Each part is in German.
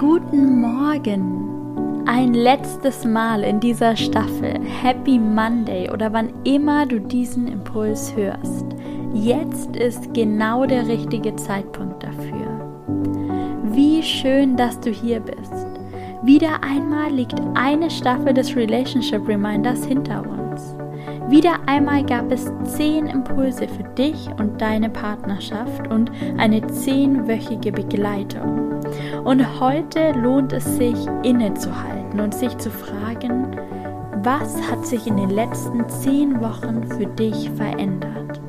Guten Morgen! Ein letztes Mal in dieser Staffel. Happy Monday oder wann immer du diesen Impuls hörst. Jetzt ist genau der richtige Zeitpunkt dafür. Wie schön, dass du hier bist. Wieder einmal liegt eine Staffel des Relationship Reminders hinter uns. Wieder einmal gab es zehn Impulse für dich und deine Partnerschaft und eine zehnwöchige Begleitung. Und heute lohnt es sich innezuhalten und sich zu fragen, was hat sich in den letzten zehn Wochen für dich verändert?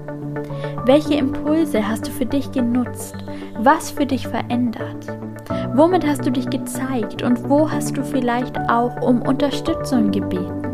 Welche Impulse hast du für dich genutzt? Was für dich verändert? Womit hast du dich gezeigt und wo hast du vielleicht auch um Unterstützung gebeten?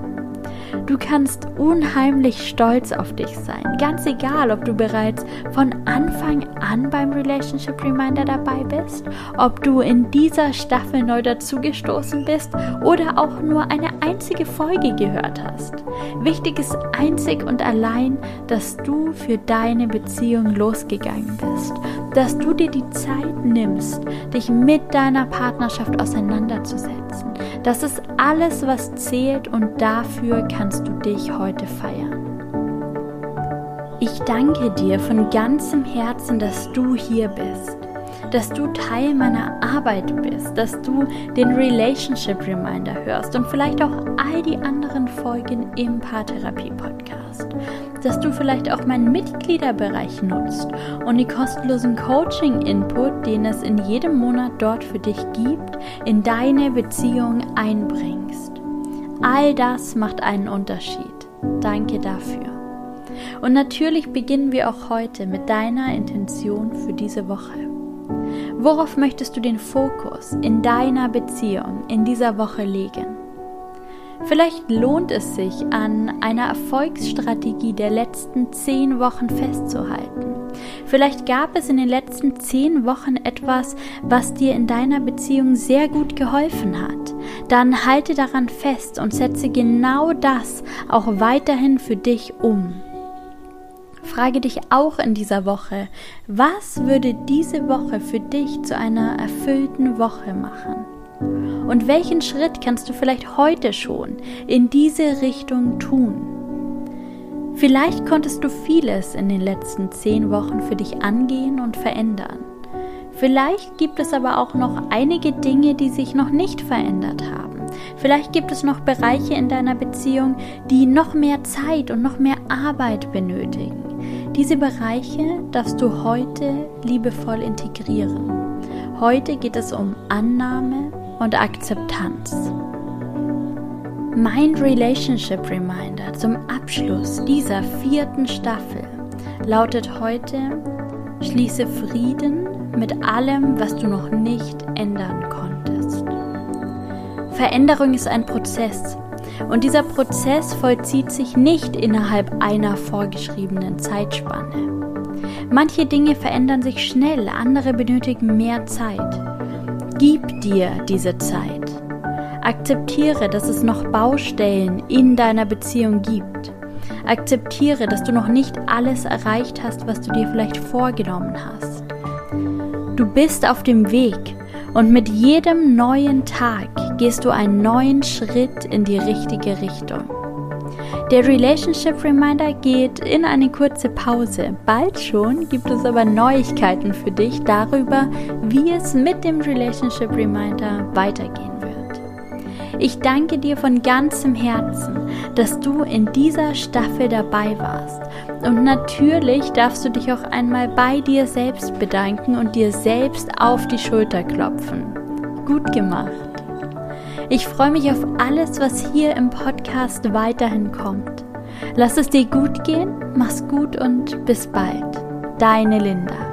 Du kannst unheimlich stolz auf dich sein. Ganz egal, ob du bereits von Anfang an beim Relationship Reminder dabei bist, ob du in dieser Staffel neu dazugestoßen bist oder auch nur eine einzige Folge gehört hast. Wichtig ist einzig und allein, dass du für deine Beziehung losgegangen bist, dass du dir die Zeit nimmst, dich mit deiner Partnerschaft auseinanderzusetzen. Das ist alles, was zählt und dafür kannst du dich heute feiern. Ich danke dir von ganzem Herzen, dass du hier bist, dass du Teil meiner Arbeit bist, dass du den Relationship Reminder hörst und vielleicht auch all die anderen Folgen im Paartherapie Podcast, dass du vielleicht auch meinen Mitgliederbereich nutzt und die kostenlosen Coaching Input, den es in jedem Monat dort für dich gibt, in deine Beziehung einbringst. All das macht einen Unterschied. Danke dafür. Und natürlich beginnen wir auch heute mit deiner Intention für diese Woche. Worauf möchtest du den Fokus in deiner Beziehung in dieser Woche legen? Vielleicht lohnt es sich, an einer Erfolgsstrategie der letzten zehn Wochen festzuhalten. Vielleicht gab es in den letzten zehn Wochen etwas, was dir in deiner Beziehung sehr gut geholfen hat. Dann halte daran fest und setze genau das auch weiterhin für dich um. Frage dich auch in dieser Woche, was würde diese Woche für dich zu einer erfüllten Woche machen? Und welchen Schritt kannst du vielleicht heute schon in diese Richtung tun? Vielleicht konntest du vieles in den letzten zehn Wochen für dich angehen und verändern. Vielleicht gibt es aber auch noch einige Dinge, die sich noch nicht verändert haben. Vielleicht gibt es noch Bereiche in deiner Beziehung, die noch mehr Zeit und noch mehr Arbeit benötigen. Diese Bereiche darfst du heute liebevoll integrieren. Heute geht es um Annahme und Akzeptanz. Mein Relationship Reminder zum Abschluss dieser vierten Staffel lautet heute, schließe Frieden mit allem, was du noch nicht ändern konntest. Veränderung ist ein Prozess und dieser Prozess vollzieht sich nicht innerhalb einer vorgeschriebenen Zeitspanne. Manche Dinge verändern sich schnell, andere benötigen mehr Zeit. Gib dir diese Zeit. Akzeptiere, dass es noch Baustellen in deiner Beziehung gibt. Akzeptiere, dass du noch nicht alles erreicht hast, was du dir vielleicht vorgenommen hast. Du bist auf dem Weg und mit jedem neuen Tag gehst du einen neuen Schritt in die richtige Richtung. Der Relationship Reminder geht in eine kurze Pause. Bald schon gibt es aber Neuigkeiten für dich darüber, wie es mit dem Relationship Reminder weitergehen wird. Ich danke dir von ganzem Herzen, dass du in dieser Staffel dabei warst. Und natürlich darfst du dich auch einmal bei dir selbst bedanken und dir selbst auf die Schulter klopfen. Gut gemacht. Ich freue mich auf alles, was hier im Podcast weiterhin kommt. Lass es dir gut gehen, mach's gut und bis bald. Deine Linda.